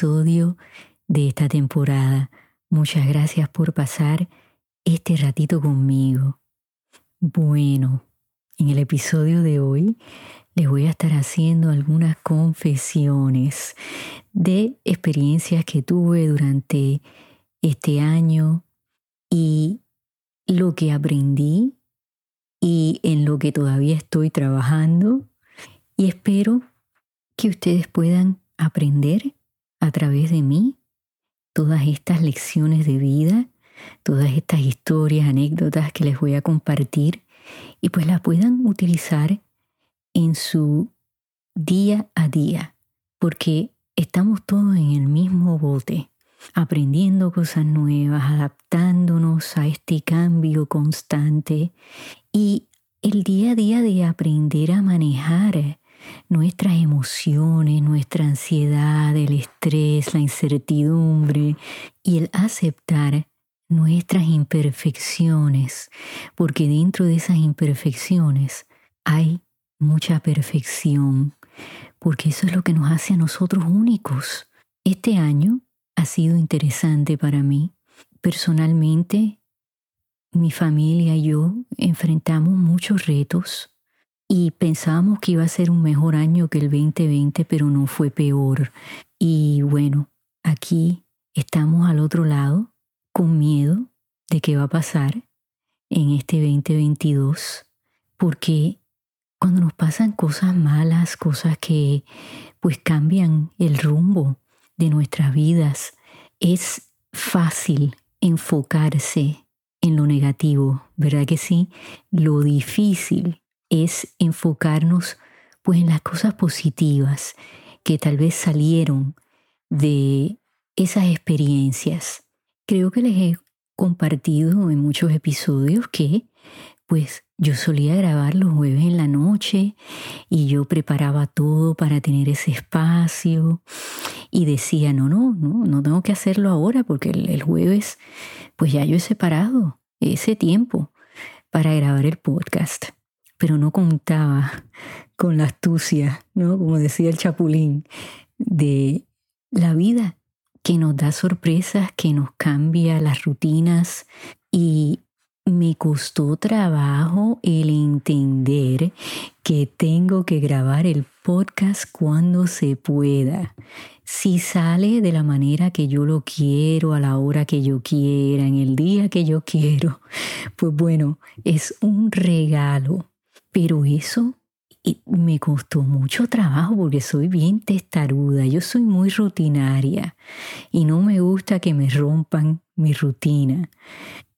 Episodio de esta temporada. Muchas gracias por pasar este ratito conmigo. Bueno, en el episodio de hoy les voy a estar haciendo algunas confesiones de experiencias que tuve durante este año y lo que aprendí y en lo que todavía estoy trabajando y espero que ustedes puedan aprender a través de mí todas estas lecciones de vida, todas estas historias, anécdotas que les voy a compartir y pues las puedan utilizar en su día a día, porque estamos todos en el mismo bote, aprendiendo cosas nuevas, adaptándonos a este cambio constante y el día a día de aprender a manejar nuestras emociones, nuestra ansiedad, el estrés, la incertidumbre y el aceptar nuestras imperfecciones, porque dentro de esas imperfecciones hay mucha perfección, porque eso es lo que nos hace a nosotros únicos. Este año ha sido interesante para mí. Personalmente, mi familia y yo enfrentamos muchos retos y pensábamos que iba a ser un mejor año que el 2020, pero no fue peor. Y bueno, aquí estamos al otro lado con miedo de qué va a pasar en este 2022, porque cuando nos pasan cosas malas, cosas que pues cambian el rumbo de nuestras vidas, es fácil enfocarse en lo negativo, ¿verdad que sí? Lo difícil es enfocarnos pues en las cosas positivas que tal vez salieron de esas experiencias. Creo que les he compartido en muchos episodios que pues yo solía grabar los jueves en la noche y yo preparaba todo para tener ese espacio y decía, no, no, no, no tengo que hacerlo ahora porque el, jueves pues ya yo he separado ese tiempo para grabar el podcast pero no contaba con la astucia, ¿no? Como decía el chapulín, de la vida que nos da sorpresas, que nos cambia las rutinas y me costó trabajo el entender que tengo que grabar el podcast cuando se pueda. Si sale de la manera que yo lo quiero, a la hora que yo quiera, en el día que yo quiero, pues bueno, es un regalo pero eso me costó mucho trabajo porque soy bien testaruda, yo soy muy rutinaria y no me gusta que me rompan mi rutina.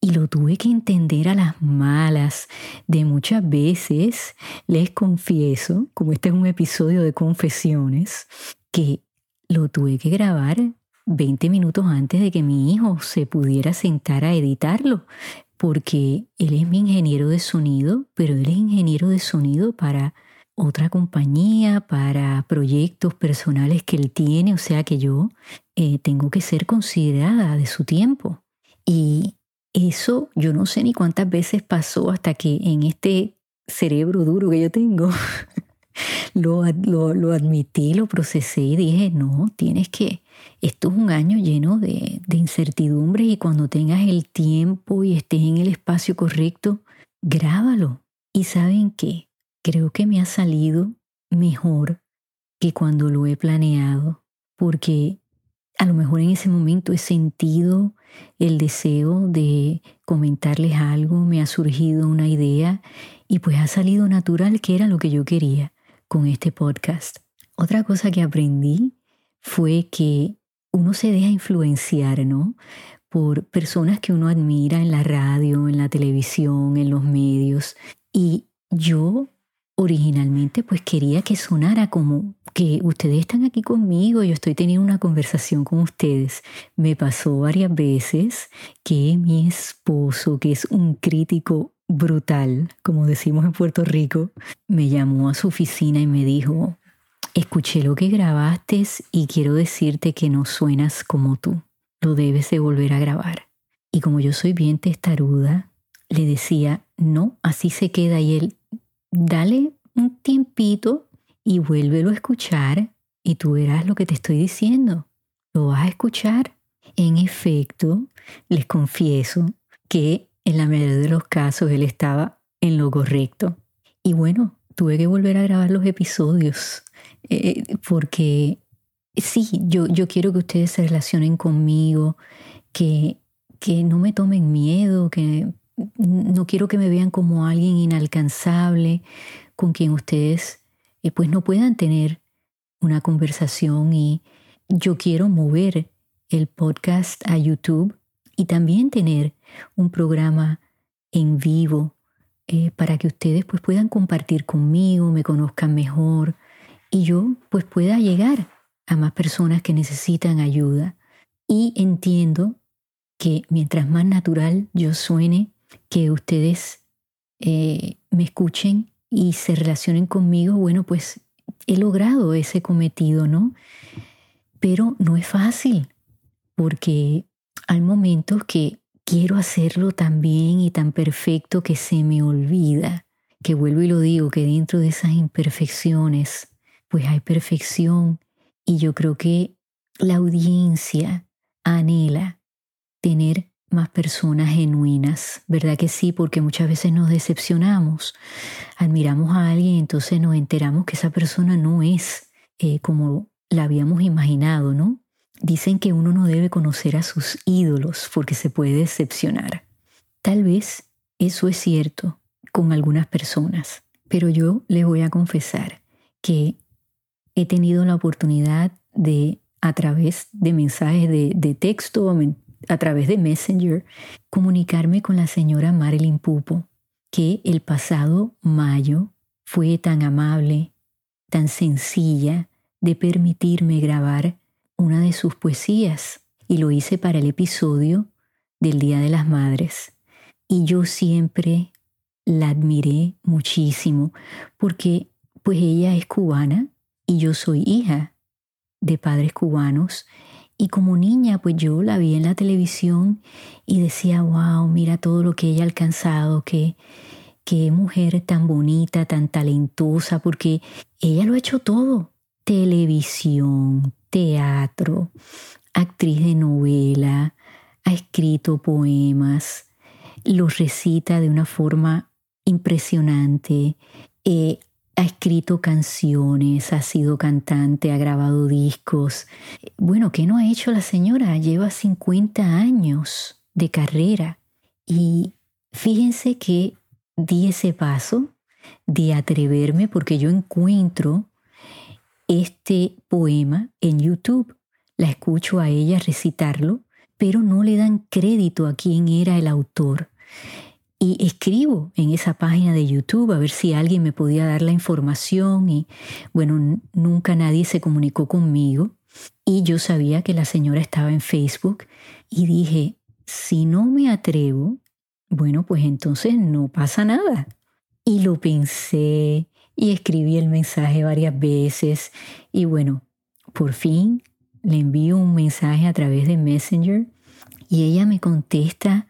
Y lo tuve que entender a las malas. De muchas veces les confieso, como este es un episodio de confesiones, que lo tuve que grabar 20 minutos antes de que mi hijo se pudiera sentar a editarlo, porque él es mi ingeniero de sonido, pero él es ingeniero de sonido para otra compañía, para proyectos personales que él tiene, o sea que yo eh, tengo que ser considerada de su tiempo. Y eso yo no sé ni cuántas veces pasó hasta que en este cerebro duro que yo tengo, lo, lo, admití, lo procesé y dije, no, tienes que, esto es un año lleno de, de incertidumbres y cuando tengas el tiempo y estés en el espacio correcto, grábalo. Y saben qué, creo que me ha salido mejor que cuando lo he planeado, porque a lo mejor en ese momento he sentido el deseo de comentarles algo, me ha surgido una idea y pues ha salido natural que era lo que yo quería con este podcast. Otra cosa que aprendí fue que uno se deja influenciar, ¿no? Por personas que uno admira en la radio, en la televisión, en los medios. Y yo originalmente pues quería que sonara como que ustedes están aquí conmigo, yo estoy teniendo una conversación con ustedes. Me pasó varias veces que mi esposo, que es un crítico brutal, como decimos en Puerto Rico, me llamó a su oficina y me dijo, escuché lo que grabaste y quiero decirte que no suenas como tú, lo debes de volver a grabar. Y como yo soy bien testaruda, le decía, no, así se queda y él, dale un tiempito y vuélvelo a escuchar y tú verás lo que te estoy diciendo. Lo vas a escuchar. En efecto, les confieso que en la mayoría de los casos él estaba en lo correcto. Y bueno, tuve que volver a grabar los episodios eh, porque sí, yo, yo quiero que ustedes se relacionen conmigo, que, que no me tomen miedo, que no quiero que me vean como alguien inalcanzable con quien ustedes eh, pues no puedan tener una conversación y yo quiero mover el podcast a YouTube y también tener un programa en vivo eh, para que ustedes pues puedan compartir conmigo, me conozcan mejor y yo pues pueda llegar a más personas que necesitan ayuda. Y entiendo que mientras más natural yo suene, que ustedes eh, me escuchen y se relacionen conmigo, bueno, pues he logrado ese cometido, ¿no? Pero no es fácil, porque hay momentos que quiero hacerlo tan bien y tan perfecto que se me olvida, que vuelvo y lo digo, que dentro de esas imperfecciones, pues hay perfección y yo creo que la audiencia anhela tener más personas genuinas, ¿verdad que sí? Porque muchas veces nos decepcionamos, admiramos a alguien entonces nos enteramos que esa persona no es eh, como la habíamos imaginado, ¿no? Dicen que uno no debe conocer a sus ídolos porque se puede decepcionar. Tal vez eso es cierto con algunas personas, pero yo les voy a confesar que he tenido la oportunidad de, a través de mensajes de, de texto a través de Messenger, comunicarme con la señora Marilyn Pupo, que el pasado mayo fue tan amable, tan sencilla de permitirme grabar una de sus poesías y lo hice para el episodio del Día de las Madres. Y yo siempre la admiré muchísimo porque pues ella es cubana y yo soy hija de padres cubanos y como niña, pues yo la vi en la televisión y decía, wow, mira todo lo que ella ha alcanzado, qué, qué mujer tan bonita, tan talentosa, porque ella lo ha hecho todo. Televisión, teatro, actriz de novela, ha escrito poemas, los recita de una forma impresionante, eh, ha escrito canciones, ha sido cantante, ha grabado discos. Bueno, ¿qué no ha hecho la señora? Lleva 50 años de carrera. Y fíjense que di ese paso de atreverme porque yo encuentro este poema en YouTube. La escucho a ella recitarlo, pero no le dan crédito a quién era el autor y escribo en esa página de YouTube a ver si alguien me podía dar la información y bueno, nunca nadie se comunicó conmigo y yo sabía que la señora estaba en Facebook y dije, si no me atrevo, bueno, pues entonces no pasa nada. Y lo pensé y escribí el mensaje varias veces y bueno, por fin le envío un mensaje a través de Messenger y ella me contesta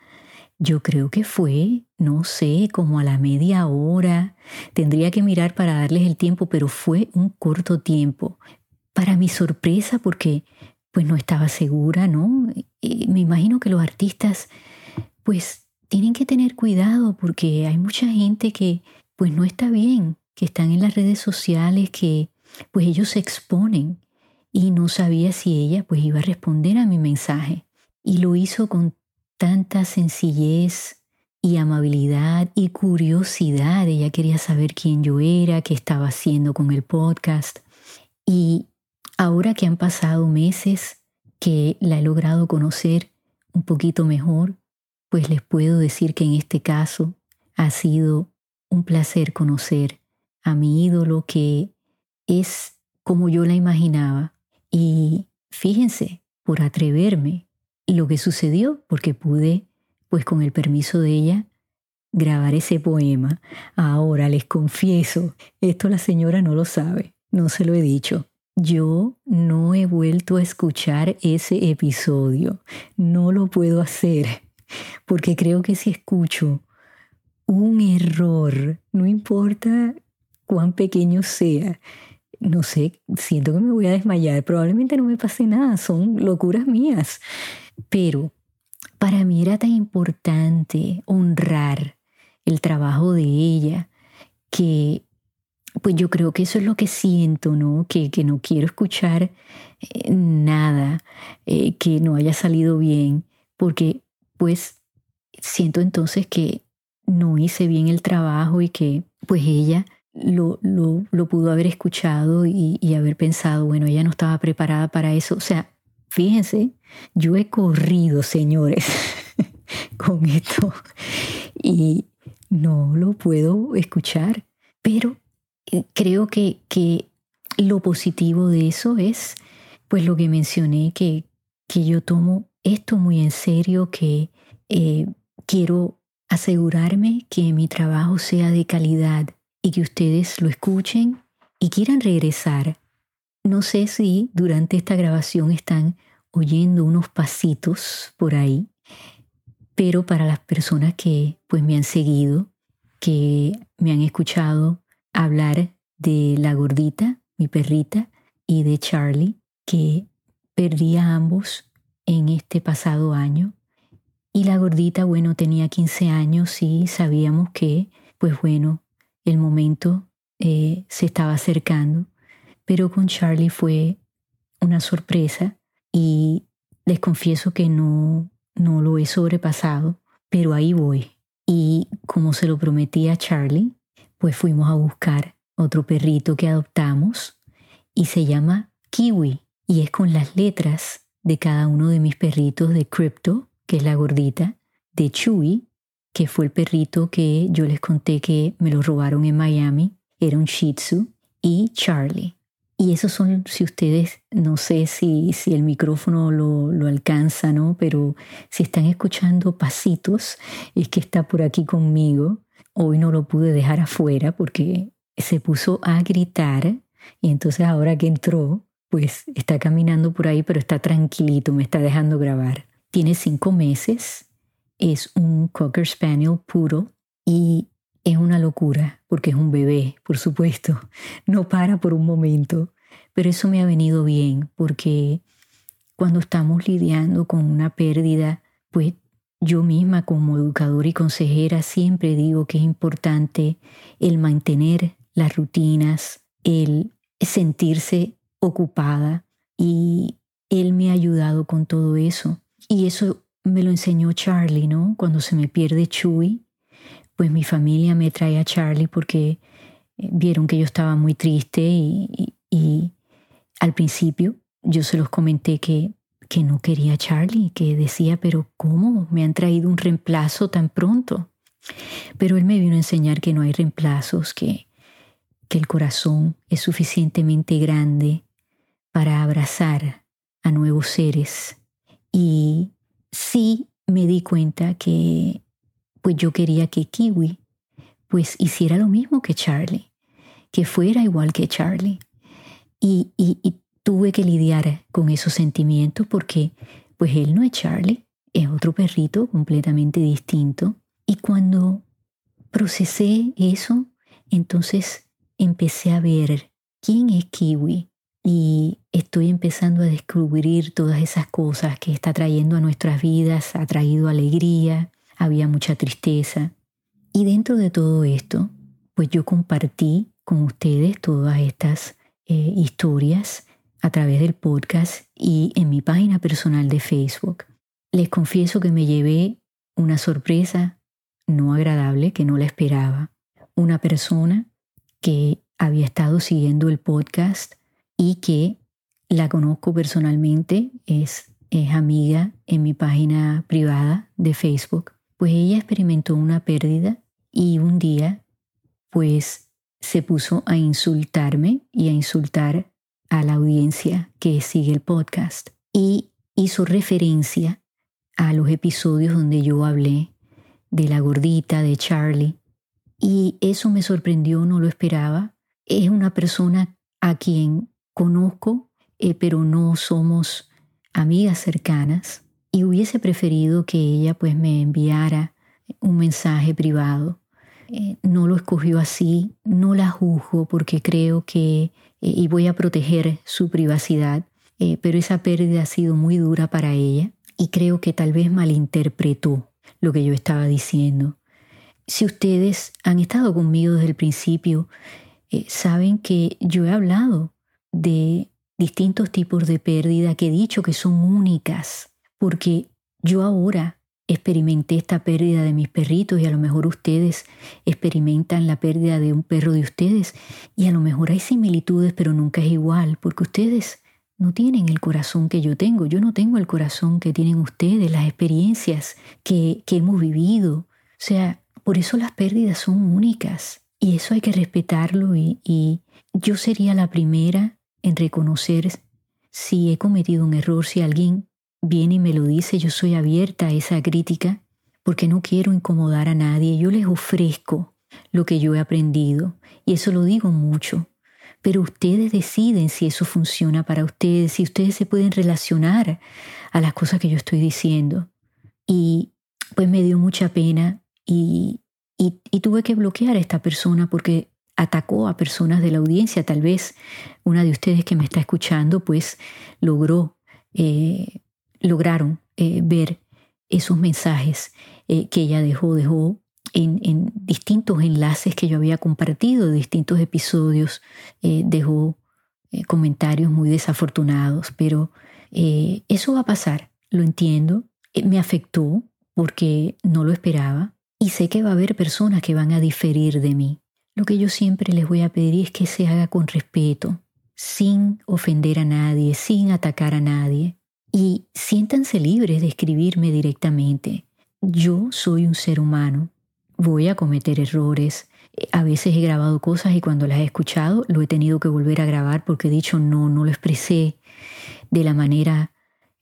yo creo que fue, no sé, como a la media hora. Tendría que mirar para darles el tiempo, pero fue un corto tiempo. Para mi sorpresa, porque pues no estaba segura, ¿no? me imagino que los artistas pues tienen que tener cuidado porque hay mucha gente que pues no está bien, están en las redes sociales, que pues ellos se exponen y no sabía si ella pues iba a responder a mi mensaje. Y lo hizo con tanta sencillez y amabilidad y curiosidad. Ella quería saber quién yo era, qué estaba haciendo con el podcast. Y ahora que han pasado meses que la he logrado conocer un poquito mejor, pues les puedo decir que en este caso ha sido un placer conocer a mi ídolo que es como yo la imaginaba. Y fíjense, por atreverme, lo que sucedió, porque pude, pues con el permiso de ella, grabar ese poema. Ahora les confieso, esto la señora no lo sabe, no se lo he dicho. Yo no he vuelto a escuchar ese episodio, no lo puedo hacer, porque creo que si escucho un error, no importa cuán pequeño sea, no sé, siento que me voy a desmayar, probablemente no me pase nada, son locuras mías, pero para mí era tan importante honrar el trabajo de ella que pues yo creo que eso es lo que siento, ¿no? Que, que no quiero escuchar eh, nada eh, que no haya salido bien, porque pues siento entonces que no hice bien el trabajo y que pues ella lo, lo, pudo haber escuchado y, y, haber pensado, bueno, ella no estaba preparada para eso. O sea, fíjense, yo he corrido, señores, con esto y no lo puedo escuchar, pero eh, creo que, que lo positivo de eso es, pues lo que mencioné, que, que yo tomo esto muy en serio, que eh, quiero asegurarme que mi trabajo sea de calidad y que ustedes lo escuchen y quieran regresar. No sé si durante esta grabación están oyendo unos pasitos por ahí, pero para las personas que pues me han seguido, que me han escuchado hablar de la gordita, mi perrita, y de Charlie, que perdí a ambos en este pasado año. Y la gordita, bueno, tenía 15 años y sabíamos que, pues bueno, el momento eh, se estaba acercando, pero con Charlie fue una sorpresa y les confieso que no, no lo he sobrepasado, pero ahí voy. Y como se lo prometí a Charlie, pues fuimos a buscar otro perrito que adoptamos y se llama Kiwi y es con las letras de cada uno de mis perritos de Crypto, que es la gordita, de Chewy, que fue el perrito que yo les conté que me lo robaron en Miami, era un Shih Tzu, y Charlie. Y esos son, si ustedes, no sé si, si el micrófono lo, lo alcanza, ¿no? Pero si están escuchando pasitos, es que está por aquí conmigo. Hoy no lo pude dejar afuera porque se puso a gritar y entonces ahora que entró, pues está caminando por ahí, pero está tranquilito, me está dejando grabar. Tiene cinco meses es un Cocker Spaniel puro y es una locura porque es un bebé, por supuesto. No para por un momento, pero eso me ha venido bien porque cuando estamos lidiando con una pérdida, pues yo misma como educadora y consejera siempre digo que es importante el mantener las rutinas, el sentirse ocupada y él me ha ayudado con todo eso. Y eso me lo enseñó Charlie, ¿no? Cuando se me pierde Chuy, pues mi familia me trae a Charlie porque eh, vieron que yo estaba muy triste y, al principio yo se los comenté que, que no quería a Charlie, que decía, pero ¿cómo me han traído un reemplazo tan pronto? Pero él me vino a enseñar que no hay reemplazos, que, que el corazón es suficientemente grande para abrazar a nuevos seres y sí me di cuenta que pues yo quería que Kiwi pues hiciera lo mismo que Charlie, que fuera igual que Charlie. Y, y, tuve que lidiar con esos sentimientos porque pues él no es Charlie, es otro perrito completamente distinto. Y cuando procesé eso, entonces empecé a ver quién es Kiwi y estoy empezando a descubrir todas esas cosas que está trayendo a nuestras vidas, ha traído alegría, había mucha tristeza. Y dentro de todo esto, pues yo compartí con ustedes todas estas eh, historias a través del podcast y en mi página personal de Facebook. Les confieso que me llevé una sorpresa no agradable que no la esperaba. Una persona que había estado siguiendo el podcast y que la conozco personalmente, es, es amiga en mi página privada de Facebook, pues ella experimentó una pérdida y un día pues se puso a insultarme y a insultar a la audiencia que sigue el podcast y hizo referencia a los episodios donde yo hablé de la gordita, de Charlie, y eso me sorprendió, no lo esperaba. Es una persona a quien conozco, eh, pero no somos amigas cercanas, y hubiese preferido que ella pues me enviara un mensaje privado. Eh, no lo escogió así, no la juzgo porque creo que, eh, y voy a proteger su privacidad, pero esa pérdida ha sido muy dura para ella y creo que tal vez malinterpretó lo que yo estaba diciendo. Si ustedes han estado conmigo desde el principio, eh, saben que yo he hablado de distintos tipos de pérdida que he dicho que son únicas, porque yo ahora experimenté esta pérdida de mis perritos y a lo mejor ustedes experimentan la pérdida de un perro de ustedes y a lo mejor hay similitudes pero nunca es igual porque ustedes no tienen el corazón que yo tengo, yo no tengo el corazón que tienen ustedes, las experiencias que, hemos vivido. O sea, por eso las pérdidas son únicas y eso hay que respetarlo y, y yo sería la primera en reconocer si he cometido un error, si alguien viene y me lo dice, yo soy abierta a esa crítica porque no quiero incomodar a nadie, yo les ofrezco lo que yo he aprendido y eso lo digo mucho pero ustedes deciden si eso funciona para ustedes, si ustedes se pueden relacionar a las cosas que yo estoy diciendo. Y pues me dio mucha pena y, y, tuve que bloquear a esta persona porque atacó a personas de la audiencia. Tal vez una de ustedes que me está escuchando pues logró, eh, lograron eh, ver esos mensajes eh, que ella dejó, dejó en, distintos enlaces que yo había compartido, distintos episodios, dejó comentarios muy desafortunados, pero eso va a pasar, lo entiendo, me afectó porque no lo esperaba y sé que va a haber personas que van a diferir de mí. Lo que yo siempre les voy a pedir es que se haga con respeto, sin ofender a nadie, sin atacar a nadie. Y siéntanse libres de escribirme directamente. Yo soy un ser humano voy a cometer errores. A veces he grabado cosas y cuando las he escuchado lo he tenido que volver a grabar porque he dicho no, no lo expresé de la manera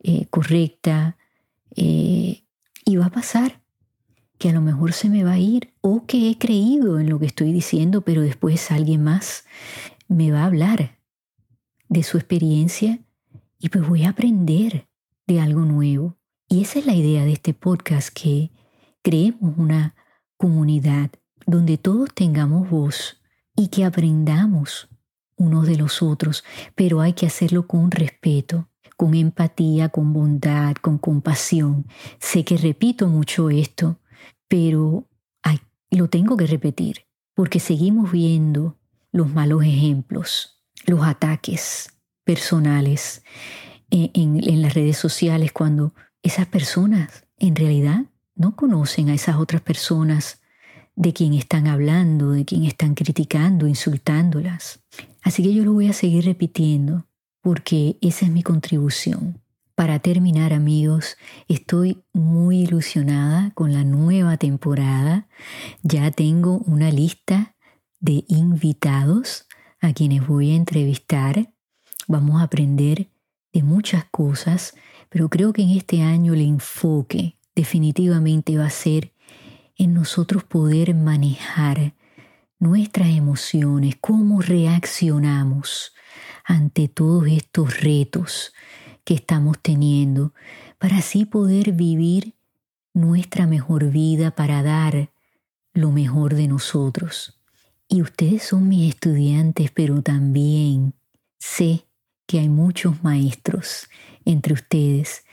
eh, correcta. Eh, y va a pasar que a lo mejor se me va a ir o que he creído en lo que estoy diciendo, pero después alguien más me va a hablar de su experiencia y pues voy a aprender de algo nuevo. Y esa es la idea de este podcast, que creemos una comunidad donde todos tengamos voz y que aprendamos unos de los otros, pero hay que hacerlo con respeto, con empatía, con bondad, con compasión. Sé que repito mucho esto, pero lo tengo que repetir, porque seguimos viendo los malos ejemplos, los ataques personales en, en las redes sociales cuando esas personas en realidad no conocen a esas otras personas de quien están hablando, de quien están criticando, insultándolas. Así que yo lo voy a seguir repitiendo porque esa es mi contribución. Para terminar, amigos, estoy muy ilusionada con la nueva temporada. Ya tengo una lista de invitados a quienes voy a entrevistar. Vamos a aprender de muchas cosas, pero creo que en este año el enfoque definitivamente va a ser en nosotros poder manejar nuestras emociones, cómo reaccionamos ante todos estos retos que estamos teniendo, para así poder vivir nuestra mejor vida, para dar lo mejor de nosotros. Y ustedes son mis estudiantes, pero también sé que hay muchos maestros entre ustedes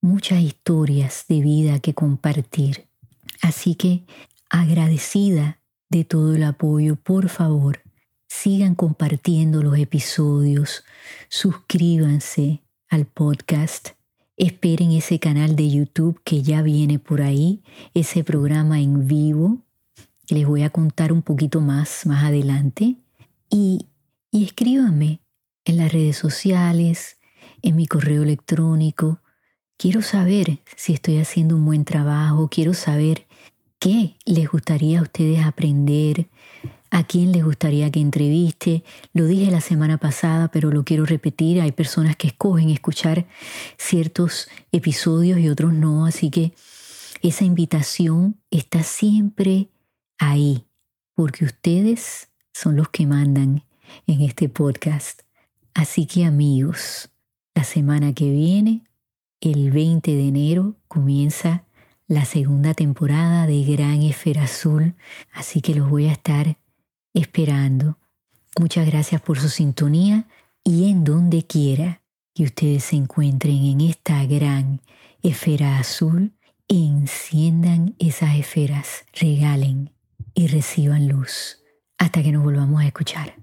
muchas historias de vida que compartir. Así que agradecida de todo el apoyo, por favor, sigan compartiendo los episodios, suscríbanse al podcast, esperen ese canal de YouTube que ya viene por ahí, ese programa en vivo, les voy a contar un poquito más más adelante, y, y escríbanme en las redes sociales, en mi correo electrónico. Quiero saber si estoy haciendo un buen trabajo, quiero saber qué les gustaría a ustedes aprender, a quién les gustaría que entreviste. Lo dije la semana pasada, pero lo quiero repetir. Hay personas que escogen escuchar ciertos episodios y otros no, así que esa invitación está siempre ahí, porque ustedes son los que mandan en este podcast. Así que amigos, la semana que viene, el 20 de enero, comienza la segunda temporada de Gran Esfera Azul, así que los voy a estar esperando. Muchas gracias por su sintonía y en donde quiera que ustedes se encuentren en esta gran esfera azul, enciendan esas esferas, regalen y reciban luz hasta que nos volvamos a escuchar.